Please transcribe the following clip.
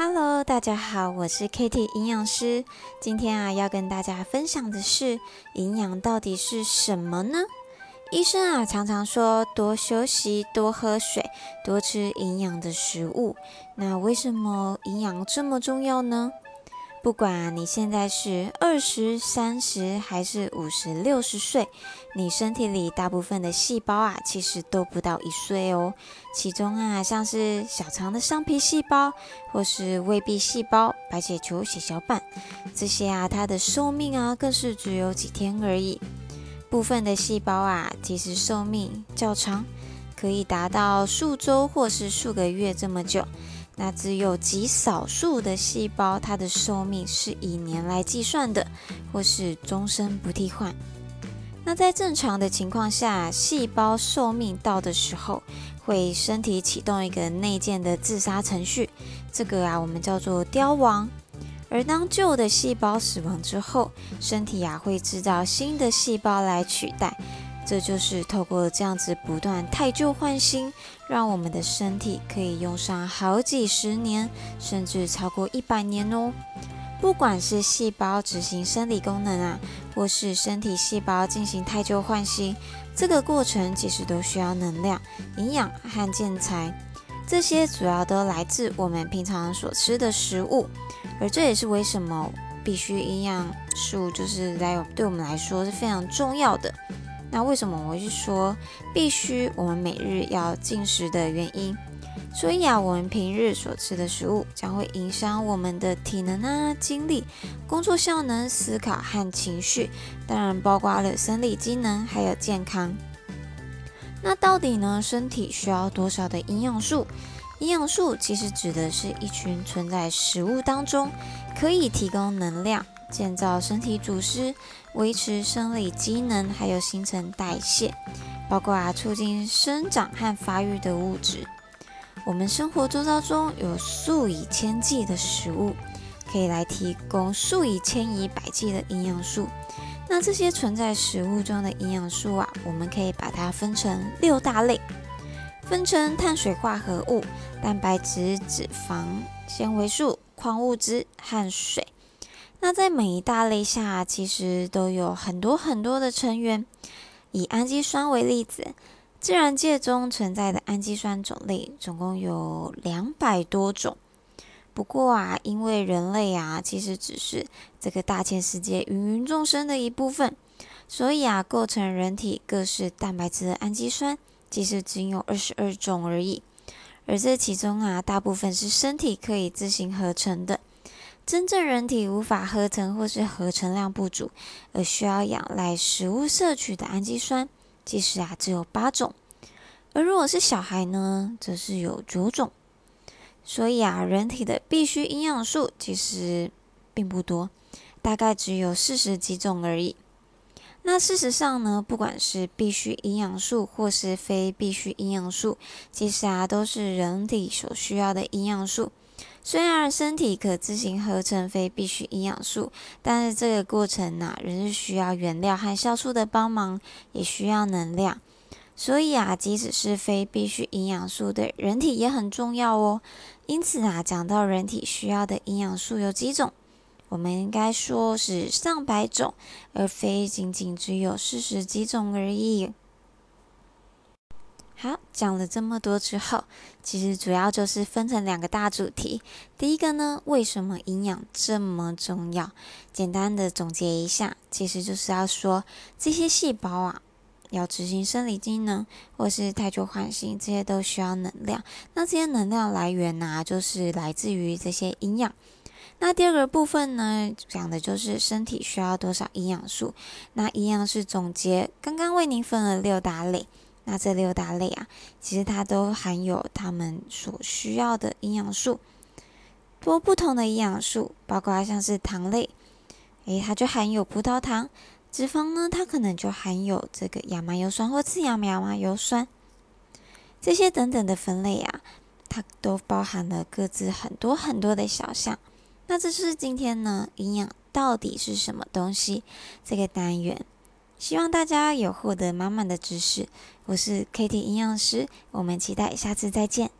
Hello，大家好，我是 Kitty 营养师。今天啊，要跟大家分享的是营养到底是什么呢？医生啊，常常说多休息、多喝水、多吃营养的食物。那为什么营养这么重要呢？不管你现在是二十三十还是五十六十岁，你身体里大部分的细胞啊，其实都不到一岁哦。其中啊，像是小肠的上皮细胞，或是胃壁细胞、白血球、血小板这些啊，它的寿命啊，更是只有几天而已。部分的细胞啊，其实寿命较长，可以达到数周或是数个月这么久。那只有极少数的细胞，它的寿命是以年来计算的，或是终身不替换。那在正常的情况下，细胞寿命到的时候，会身体启动一个内建的自杀程序，这个啊我们叫做凋亡。而当旧的细胞死亡之后，身体啊会制造新的细胞来取代。这就是透过这样子不断汰旧换新，让我们的身体可以用上好几十年，甚至超过一百年哦。不管是细胞执行生理功能啊，或是身体细胞进行汰旧换新，这个过程其实都需要能量、营养和建材。这些主要都来自我们平常所吃的食物，而这也是为什么必须营养素就是来对我们来说是非常重要的。那为什么我是说必须我们每日要进食的原因？所以啊，我们平日所吃的食物将会影响我们的体能啊、精力、工作效能、思考和情绪，当然包括了生理机能还有健康。那到底呢，身体需要多少的营养素？营养素其实指的是一群存在食物当中，可以提供能量。建造身体组织、维持生理机能，还有新陈代谢，包括啊促进生长和发育的物质。我们生活周遭中有数以千计的食物，可以来提供数以千以百计的营养素。那这些存在食物中的营养素啊，我们可以把它分成六大类，分成碳水化合物、蛋白质、脂肪、纤维素、矿物质和水。那在每一大类下，其实都有很多很多的成员。以氨基酸为例子，自然界中存在的氨基酸种类总共有两百多种。不过啊，因为人类啊，其实只是这个大千世界芸芸众生的一部分，所以啊，构成人体各式蛋白质的氨基酸其实仅有二十二种而已。而这其中啊，大部分是身体可以自行合成的。真正人体无法合成或是合成量不足，而需要仰赖食物摄取的氨基酸，其实啊只有八种。而如果是小孩呢，则是有九种。所以啊，人体的必需营养素其实并不多，大概只有四十几种而已。那事实上呢，不管是必需营养素或是非必需营养素，其实啊都是人体所需要的营养素。虽然身体可自行合成非必需营养素，但是这个过程呢，仍是需要原料和酵素的帮忙，也需要能量。所以啊，即使是非必需营养素对人体也很重要哦。因此啊，讲到人体需要的营养素有几种，我们应该说是上百种，而非仅仅只有四十几种而已。好，讲了这么多之后，其实主要就是分成两个大主题。第一个呢，为什么营养这么重要？简单的总结一下，其实就是要说这些细胞啊，要执行生理机能或是太旧换新，这些都需要能量。那这些能量来源呢，就是来自于这些营养。那第二个部分呢，讲的就是身体需要多少营养素。那营养是总结，刚刚为您分了六大类。那这六大类啊，其实它都含有它们所需要的营养素。多不同的营养素，包括像是糖类，诶，它就含有葡萄糖；脂肪呢，它可能就含有这个亚麻油酸或次亚麻油酸。这些等等的分类啊，它都包含了各自很多很多的小项。那这是今天呢，营养到底是什么东西？这个单元。希望大家有获得满满的知识。我是 Kitty 营养师，我们期待下次再见。